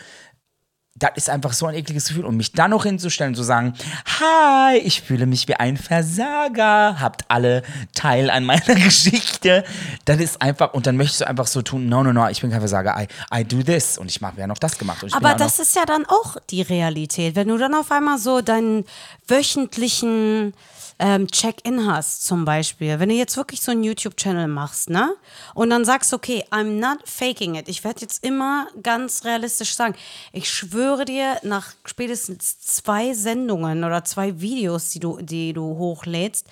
das ist einfach so ein ekliges Gefühl. Und mich dann noch hinzustellen und zu sagen, hi, ich fühle mich wie ein Versager, habt alle Teil an meiner Geschichte. Das ist einfach, und dann möchtest du einfach so tun, no, no, no, ich bin kein Versager, I, I do this. Und ich mache ja noch das gemacht. Und ich bin Aber das ist ja dann auch die Realität. Wenn du dann auf einmal so deinen wöchentlichen ähm, Check-in hast, zum Beispiel, wenn du jetzt wirklich so einen YouTube-Channel machst, ne? Und dann sagst, okay, I'm not faking it. Ich werde jetzt immer ganz realistisch sagen, ich schwöre dir, nach spätestens zwei Sendungen oder zwei Videos, die du, die du hochlädst,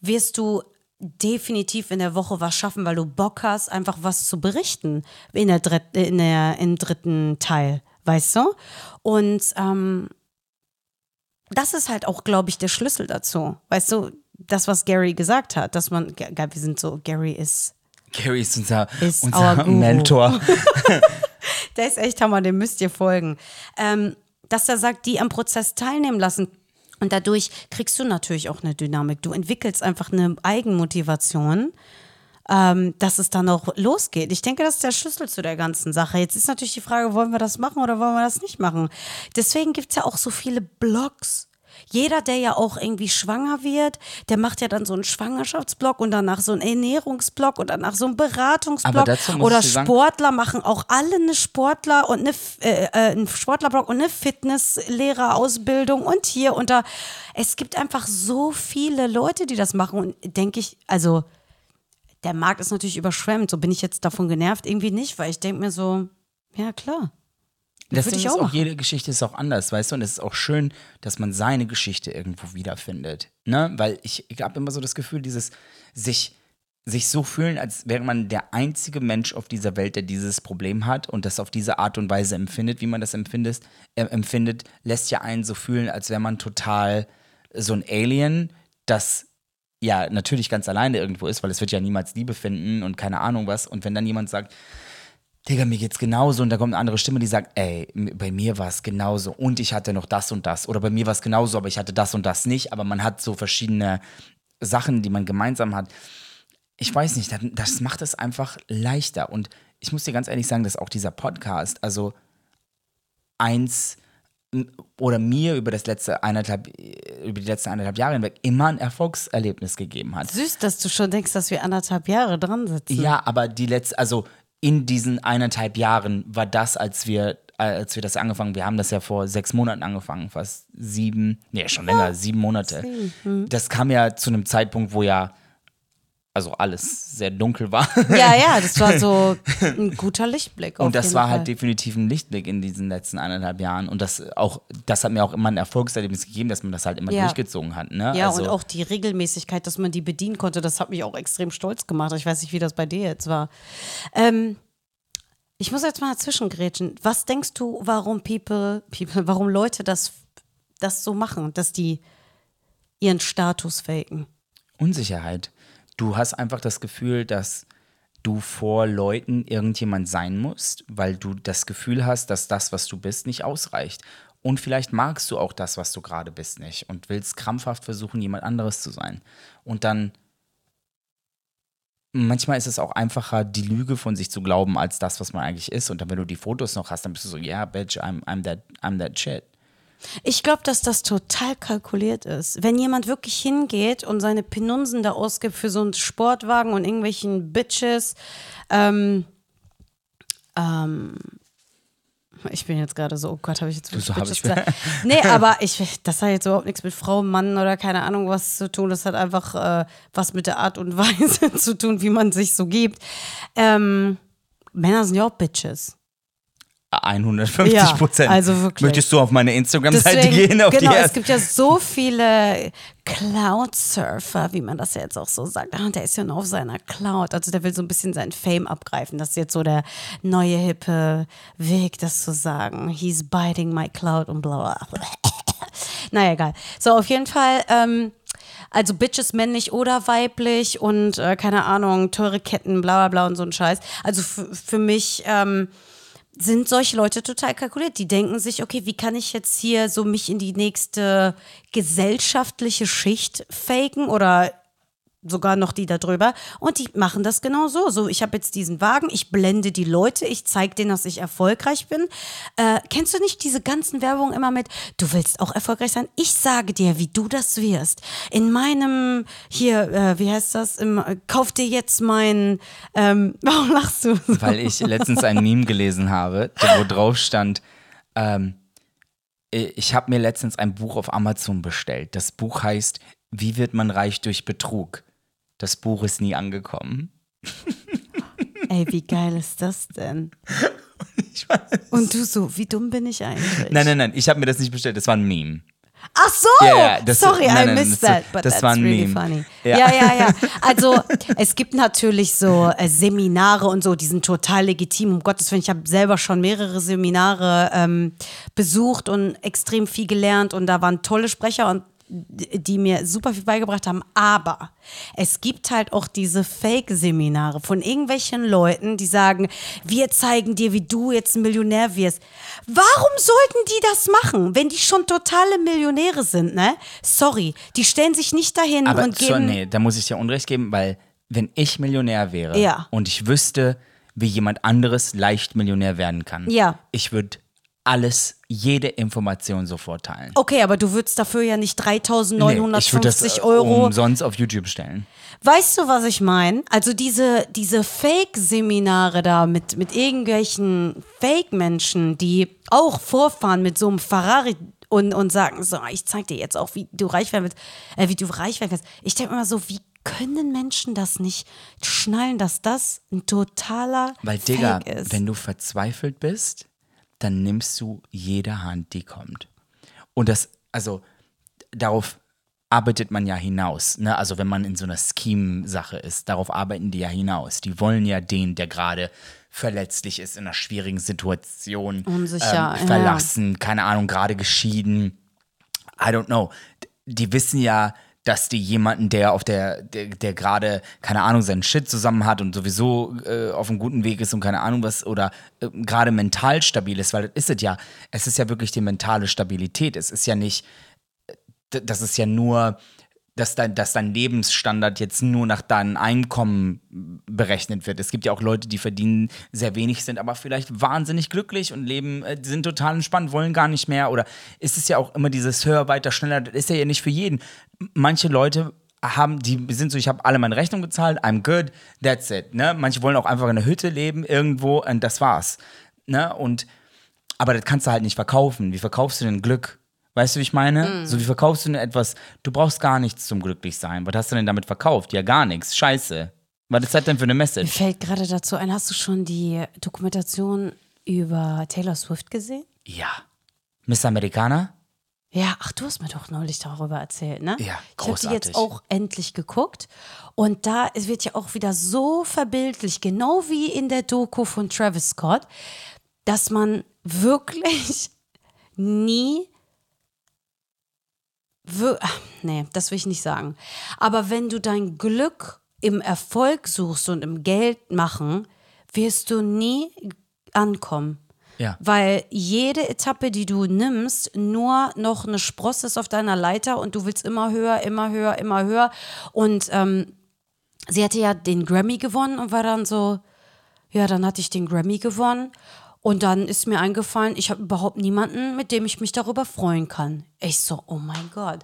wirst du definitiv in der Woche was schaffen, weil du Bock hast, einfach was zu berichten in der, dritt, in der im dritten Teil, weißt du? Und ähm, das ist halt auch, glaube ich, der Schlüssel dazu. Weißt du, das, was Gary gesagt hat, dass man, wir sind so, Gary ist, Gary ist unser, Ist unser. Mentor. der ist echt Hammer, dem müsst ihr folgen. Ähm, dass er sagt, die am Prozess teilnehmen lassen. Und dadurch kriegst du natürlich auch eine Dynamik. Du entwickelst einfach eine Eigenmotivation, ähm, dass es dann auch losgeht. Ich denke, das ist der Schlüssel zu der ganzen Sache. Jetzt ist natürlich die Frage, wollen wir das machen oder wollen wir das nicht machen? Deswegen gibt es ja auch so viele Blogs. Jeder, der ja auch irgendwie schwanger wird, der macht ja dann so einen Schwangerschaftsblog und danach so einen Ernährungsblog und danach so einen muss Oder sagen- Sportler machen auch alle eine Sportler und eine äh, äh, einen Sportlerblog und eine Fitnesslehrerausbildung und hier und da. Es gibt einfach so viele Leute, die das machen und denke ich, also der Markt ist natürlich überschwemmt. So bin ich jetzt davon genervt irgendwie nicht, weil ich denke mir so, ja klar. Das Ding ich ist auch auch, machen. jede Geschichte ist auch anders, weißt du? Und es ist auch schön, dass man seine Geschichte irgendwo wiederfindet. Ne? Weil ich, ich habe immer so das Gefühl, dieses sich, sich so fühlen, als wäre man der einzige Mensch auf dieser Welt, der dieses Problem hat und das auf diese Art und Weise empfindet, wie man das empfindet, äh, empfindet lässt ja einen so fühlen, als wäre man total so ein Alien, das ja natürlich ganz alleine irgendwo ist, weil es wird ja niemals Liebe finden und keine Ahnung was. Und wenn dann jemand sagt, Digga, mir geht's genauso und da kommt eine andere Stimme, die sagt, ey, bei mir war es genauso und ich hatte noch das und das oder bei mir war es genauso, aber ich hatte das und das nicht, aber man hat so verschiedene Sachen, die man gemeinsam hat. Ich weiß nicht, das, macht es einfach leichter und ich muss dir ganz ehrlich sagen, dass auch dieser Podcast, also eins oder mir über das letzte eineinhalb, über die letzten eineinhalb Jahre hinweg immer ein Erfolgserlebnis gegeben hat. Süß, dass du schon denkst, dass wir anderthalb Jahre dran sitzen. Ja, aber die letzte, also in diesen eineinhalb Jahren war das, als wir, äh, als wir das angefangen, wir haben das ja vor sechs Monaten angefangen, fast sieben, nee, schon länger, sieben Monate. hm. Das kam ja zu einem Zeitpunkt, wo ja, also alles sehr dunkel war. Ja, ja, das war so ein guter Lichtblick. Und das war Fall. halt definitiv ein Lichtblick in diesen letzten eineinhalb Jahren. Und das auch, das hat mir auch immer ein Erfolgserlebnis gegeben, dass man das halt immer Ja. durchgezogen hat. Ne? Ja, also, und auch die Regelmäßigkeit, dass man die bedienen konnte, das hat mich auch extrem stolz gemacht. Ich weiß nicht, wie das bei dir jetzt war. Ähm, ich muss jetzt mal dazwischen grätschen. Was denkst du, warum People, People warum Leute das, das so machen, dass die ihren Status faken? Unsicherheit. Du hast einfach das Gefühl, dass du vor Leuten irgendjemand sein musst, weil du das Gefühl hast, dass das, was du bist, nicht ausreicht. Und vielleicht magst du auch das, was du gerade bist, nicht und willst krampfhaft versuchen, jemand anderes zu sein. Und dann manchmal ist es auch einfacher, die Lüge von sich zu glauben, als das, was man eigentlich ist. Und dann, wenn du die Fotos noch hast, dann bist du so, ja, yeah, bitch, I'm, I'm, that, I'm that shit. Ich glaube, dass das total kalkuliert ist. Wenn jemand wirklich hingeht und seine Penunsen da ausgibt für so einen Sportwagen und irgendwelchen Bitches, ähm, ähm, ich bin jetzt gerade so, oh Gott, habe ich jetzt so hab ich- gesagt? Nee, aber ich, das hat jetzt überhaupt nichts mit Frau, Mann oder keine Ahnung was zu tun. Das hat einfach äh, was mit der Art und Weise zu tun, wie man sich so gibt. Ähm, Männer sind ja auch Bitches. 150 Prozent. Ja, also wirklich. Möchtest du auf meine Instagram-Seite gehen? Auf genau, es gibt ja so viele Cloud-Surfer, wie man das ja jetzt auch so sagt. Ah, der ist ja nur auf seiner Cloud. Also der will so ein bisschen seinen Fame abgreifen. Das ist jetzt so der neue hippe Weg, das zu sagen. He's biting my cloud und bla bla. naja, egal. So, auf jeden Fall. Ähm, also Bitches männlich oder weiblich und äh, keine Ahnung, teure Ketten, bla bla bla und so ein Scheiß. Also für mich ähm, sind solche Leute total kalkuliert. Die denken sich, okay, wie kann ich jetzt hier so mich in die nächste gesellschaftliche Schicht faken oder sogar noch die da drüber. Und die machen das genau so. So, ich habe jetzt diesen Wagen, ich blende die Leute, ich zeige denen, dass ich erfolgreich bin. Äh, kennst du nicht diese ganzen Werbungen immer mit, du willst auch erfolgreich sein? Ich sage dir, wie du das wirst. In meinem, hier, äh, wie heißt das? Im, äh, kauf dir jetzt mein, ähm, warum lachst du? So? Weil ich letztens ein Meme gelesen habe, wo drauf stand, ähm, ich habe mir letztens ein Buch auf Amazon bestellt. Das Buch heißt Wie wird man reich durch Betrug? Das Buch ist nie angekommen. Ey, wie geil ist das denn? Und du so, wie dumm bin ich eigentlich? Nein, nein, nein, ich habe mir das nicht bestellt, das war ein Meme. Ach so, Ja, das- sorry, nein, I nein, missed das- that, but das that's war ein really Meme. funny. Ja. Ja. ja, ja, Also es gibt natürlich so äh, Seminare und so, die sind total legitim. Um Gottes Willen, ich habe selber schon mehrere Seminare ähm, besucht und extrem viel gelernt und da waren tolle Sprecher und die mir super viel beigebracht haben. Aber es gibt halt auch diese Fake-Seminare von irgendwelchen Leuten, die sagen, wir zeigen dir, wie du jetzt ein Millionär wirst. Warum sollten die das machen, wenn die schon totale Millionäre sind, ne? Sorry, die stellen sich nicht dahin Aber und so, geben. nee, da muss ich dir Unrecht geben, weil wenn ich Millionär wäre Ja. und ich wüsste, wie jemand anderes leicht Millionär werden kann, Ja. ich würde alles, jede Information sofort teilen. Okay, aber du würdest dafür ja nicht Nee, ich würd das, 3950 äh, Euro. umsonst auf YouTube stellen. Weißt du, was ich meine? Also diese, diese Fake-Seminare da mit, mit irgendwelchen Fake-Menschen, die auch vorfahren mit so einem Ferrari und, und sagen, so, ich zeig dir jetzt auch, wie du reich werden willst, äh, wie du reich werden kannst. Ich denke immer so, wie können Menschen das nicht schnallen, dass das ein totaler Weil, Digga, Fake ist? wenn du verzweifelt bist, dann nimmst du jede Hand, die kommt. Und das, also, darauf arbeitet man ja hinaus. Ne? Also, wenn man in so einer Scheme-Sache ist, darauf arbeiten die ja hinaus. Die wollen ja den, der gerade verletzlich ist, in einer schwierigen Situation, Unsicher, ja. ähm, verlassen, keine Ahnung, gerade geschieden. I don't know. Die wissen ja, dass die jemanden, der auf der, der, der gerade, keine Ahnung, seinen Shit zusammen hat und sowieso äh, auf einem guten Weg ist und keine Ahnung was, oder äh, gerade mental stabil ist, weil das ist es ja. Es ist ja wirklich die mentale Stabilität. Es ist ja nicht, d- das ist ja nur, dass dein, dass dein Lebensstandard jetzt nur nach deinem Einkommen berechnet wird. Es gibt ja auch Leute, die verdienen sehr wenig, sind aber vielleicht wahnsinnig glücklich und leben, äh, sind total entspannt, wollen gar nicht mehr. Oder ist es ja auch immer dieses höher, weiter, schneller, das ist ja nicht für jeden. Manche Leute haben, die sind so, ich habe alle meine Rechnungen bezahlt, I'm good, that's it. Ne? Manche wollen auch einfach in einer Hütte leben irgendwo und das war's. Ne? Und aber das kannst du halt nicht verkaufen. Wie verkaufst du denn Glück? Weißt du, wie ich meine? So, wie verkaufst du denn etwas? Du brauchst gar nichts zum Glücklichsein. Was hast du denn damit verkauft? Ja, gar nichts. Scheiße. Was ist das denn für eine Mir Message? fällt gerade dazu ein, hast du schon die Dokumentation über Taylor Swift gesehen? Ja. Miss Americana? Ja, ach, du hast mir doch neulich darüber erzählt, ne? Ja, Ich habe die großartig. jetzt auch endlich geguckt. Und da es wird ja auch wieder so verbildlich, genau wie in der Doku von Travis Scott, dass man wirklich nie. Ach, Nee, das will ich nicht sagen. Aber wenn du dein Glück im Erfolg suchst und im Geld machen, wirst du nie ankommen. Ja. Weil jede Etappe, die du nimmst, nur noch eine Sprosse ist auf deiner Leiter und du willst immer höher, immer höher, immer höher. Und ähm, sie hatte ja den Grammy gewonnen und war dann so, ja, dann hatte ich den Grammy gewonnen. Und dann ist mir eingefallen, ich habe überhaupt niemanden, mit dem ich mich darüber freuen kann. Ich so, oh mein Gott.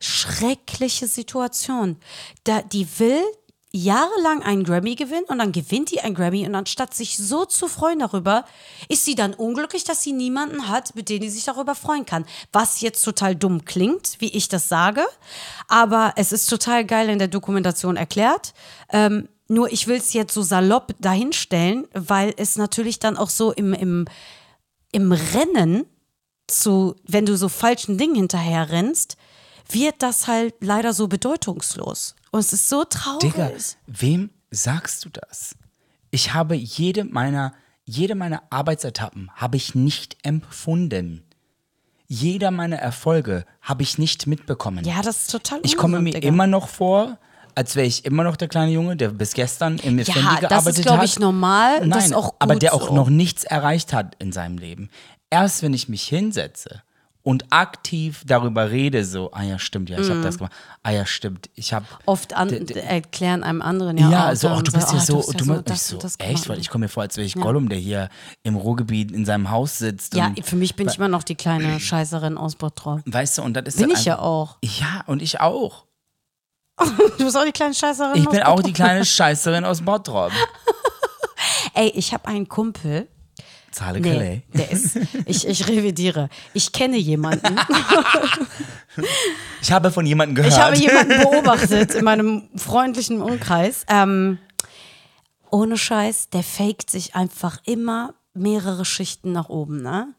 Schreckliche Situation. Da, die will jahrelang einen Grammy gewinnen und dann gewinnt die einen Grammy und anstatt sich so zu freuen darüber, ist sie dann unglücklich, dass sie niemanden hat, mit dem sie sich darüber freuen kann. Was jetzt total dumm klingt, wie ich das sage, aber es ist total geil in der Dokumentation erklärt. Ähm, nur ich will es jetzt so salopp dahinstellen, weil es natürlich dann auch so im, im, im Rennen zu, wenn du so falschen Dingen hinterher rennst, wird das halt leider so bedeutungslos. Und es ist so traurig. Digga, wem sagst du das? Ich habe jede meiner, jede meiner Arbeitsetappen habe ich nicht empfunden. Jeder meiner Erfolge habe ich nicht mitbekommen. Ja, das ist total Ich komme mir Digga. immer noch vor, als wäre ich immer noch der kleine Junge, der bis gestern im Ja, das gearbeitet ist, glaub hat. ich, normal. Nein, Das ist auch aber gut der auch so. noch nichts erreicht hat in seinem Leben. Erst wenn ich mich hinsetze und aktiv darüber rede, so, ah ja, stimmt, ja, ich habe das gemacht. Ah ja, stimmt, ich habe. Oft an, erklären einem anderen ja, Ja, auch so, oh, du bist ja ah, so, du, ja ich das so, das echt, weil ich komme mir vor, als wäre ich Gollum, der hier im Ruhrgebiet in seinem Haus sitzt. Ja, für mich bin ich immer noch die kleine Scheißerin aus Bottrop. Weißt du, und das ist Bin ich ja einfach- auch. Ja, und ich auch. Du bist auch die kleine Scheißerin Ich bin auch die kleine Scheißerin aus Bottrop. Ey, ich habe einen Kumpel. Zahle Nee, Calais. der ist, ich, ich revidiere. Ich kenne jemanden. Ich habe von jemandem gehört. Ich habe jemanden beobachtet in meinem freundlichen Umkreis. Ähm, ohne Scheiß, der faked sich einfach immer mehrere Schichten nach oben, ne?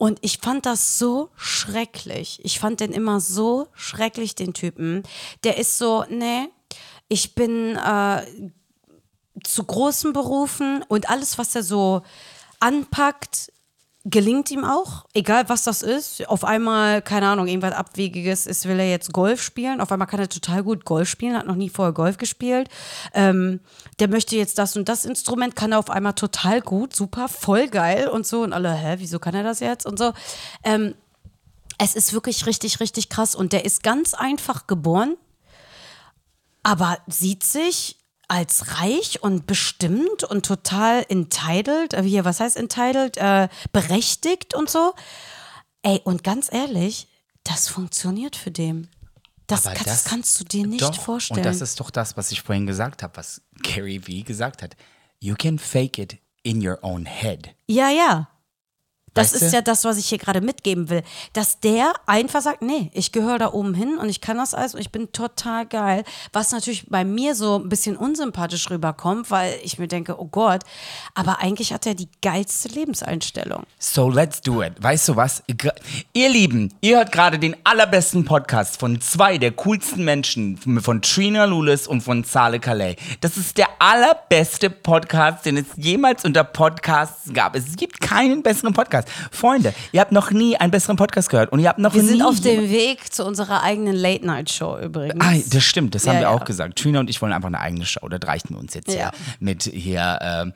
Und ich fand das so schrecklich. Ich fand den immer so schrecklich, den Typen. Der ist so, nee, ich bin äh, zu großen Berufen und alles, was er so anpackt, gelingt ihm auch, egal was das ist. Auf einmal, keine Ahnung, irgendwas Abwegiges ist, will er jetzt Golf spielen. Auf einmal kann er total gut Golf spielen, hat noch nie vorher Golf gespielt. Ähm, der möchte jetzt das und das Instrument, kann er auf einmal total gut, super, voll geil und so. Und alle, hä, wieso kann er das jetzt und so. Ähm, es ist wirklich richtig, richtig krass. Und der ist ganz einfach geboren, aber sieht sich als reich und bestimmt und total entitled, äh, hier, was heißt entitled, äh, berechtigt und so. Ey, und ganz ehrlich, das funktioniert für den. Das, kann, das, kannst du dir nicht doch, vorstellen. Und das ist doch das, was ich vorhin gesagt habe, was Gary V gesagt hat. You can fake it in your own head. ja, ja. Das Weißt ist du? ja das, was ich hier gerade mitgeben will. Dass der einfach sagt, nee, ich gehöre da oben hin und ich kann das alles und ich bin total geil. Was natürlich bei mir so ein bisschen unsympathisch rüberkommt, weil ich mir denke, oh Gott, aber eigentlich hat er die geilste Lebenseinstellung. So let's do it. Weißt du was? Ihr Lieben, ihr hört gerade den allerbesten Podcast von zwei der coolsten Menschen, von Trina Lulis und von Zale Calais. Das ist der allerbeste Podcast, den es jemals unter Podcasts gab. Es gibt keinen besseren Podcast. Freunde, ihr habt noch nie einen besseren Podcast gehört und ihr habt noch Wir nie sind auf dem Weg zu unserer eigenen Late-Night-Show übrigens. Ah, das stimmt, das haben Ja, wir ja. auch gesagt. Trina und ich wollen einfach eine eigene Show. Das reicht mir uns jetzt Ja. mit hier ähm,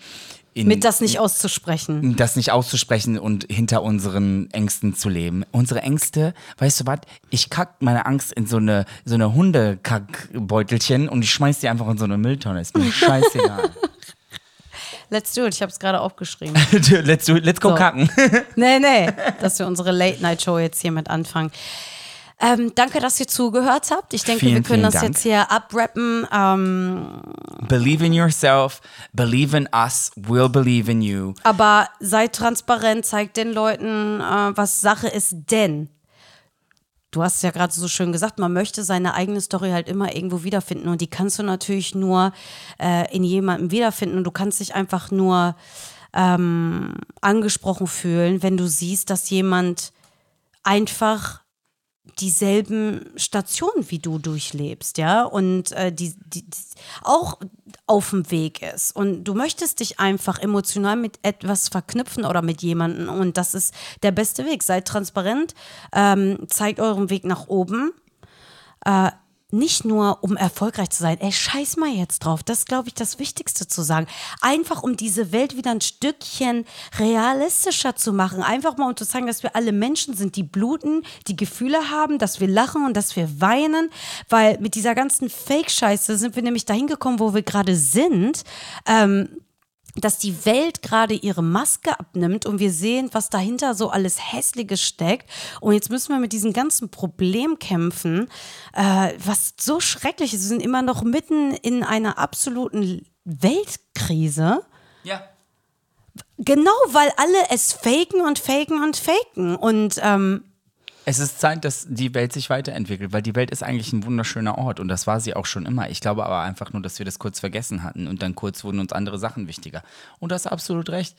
in, Mit das nicht auszusprechen. das nicht auszusprechen und hinter unseren Ängsten zu leben. Unsere Ängste, weißt du was? Ich kack meine Angst in so eine so eine Hundekackbeutelchen und ich schmeiß die einfach in so eine Mülltonne. Ist mir scheißegal. Let's do it, ich habe es gerade aufgeschrieben. let's, do, it, let's go So. kacken. nee, nee, dass wir unsere Late-Night-Show jetzt hier mit anfangen. Ähm, danke, dass ihr zugehört habt. Ich denke, Vielen, wir können das Dank. jetzt hier abrappen. Ähm, believe in yourself, believe in us, we'll believe in you. aber seid transparent, zeigt den Leuten, äh, was Sache ist, denn du hast es ja gerade so schön gesagt, man möchte seine eigene Story halt immer irgendwo wiederfinden und die kannst du natürlich nur äh, in jemandem wiederfinden und du kannst dich einfach nur ähm, angesprochen fühlen, wenn du siehst, dass jemand einfach dieselben Stationen wie du durchlebst, ja, und äh, die, die, die auch auf dem Weg ist. Und du möchtest dich einfach emotional mit etwas verknüpfen oder mit jemandem. Und das ist der beste Weg. Seid transparent, ähm, zeigt euren Weg nach oben. Äh, nicht nur, um erfolgreich zu sein, ey, scheiß mal jetzt drauf. Das ist, glaube ich, das Wichtigste zu sagen. Einfach, um diese Welt wieder ein Stückchen realistischer zu machen. Einfach mal, um zu zeigen, dass wir alle Menschen sind, die bluten, die Gefühle haben, dass wir lachen und dass wir weinen. Weil mit dieser ganzen Fake-Scheiße sind wir nämlich dahin gekommen, wo wir gerade sind. Ähm, dass die Welt gerade ihre Maske abnimmt und wir sehen, was dahinter so alles Hässliches steckt. Und jetzt müssen wir mit diesem ganzen Problem kämpfen, äh, was so schrecklich ist. Wir sind immer noch mitten in einer absoluten Weltkrise. Ja. Genau, weil alle es faken und faken und faken. Und ähm, Es ist Zeit, dass die Welt sich weiterentwickelt, weil die Welt ist eigentlich ein wunderschöner Ort und das war sie auch schon immer. Ich glaube aber einfach nur, dass wir das kurz vergessen hatten und dann kurz wurden uns andere Sachen wichtiger. Und du hast absolut recht.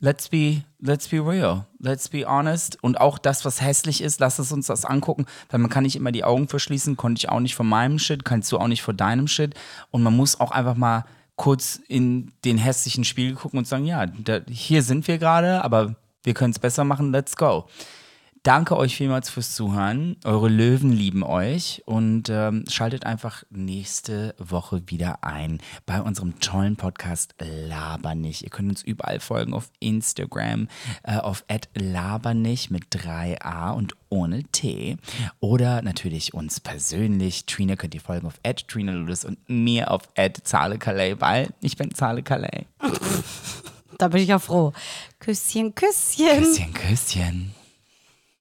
Let's be, let's be real. Let's be honest. Und auch das, was hässlich ist, lass es uns das angucken, weil man kann nicht immer die Augen verschließen, konnte ich auch nicht vor meinem Shit, kannst du auch nicht vor deinem Shit. Und man muss auch einfach mal kurz in den hässlichen Spiegel gucken und sagen, ja, da, hier sind wir gerade, aber wir können es besser machen, let's go Danke euch vielmals fürs Zuhören. Eure Löwen lieben euch und ähm, schaltet einfach nächste Woche wieder ein bei unserem tollen Podcast Labernich. Ihr könnt uns überall folgen auf Instagram, äh, auf labernich mit 3a und ohne T. Oder natürlich uns persönlich. Trina könnt ihr folgen auf Trina Ludus und mir auf Zahle Calais, weil ich bin Zahle Calais. Da bin ich ja froh. Küsschen, Küsschen. Küsschen, Küsschen.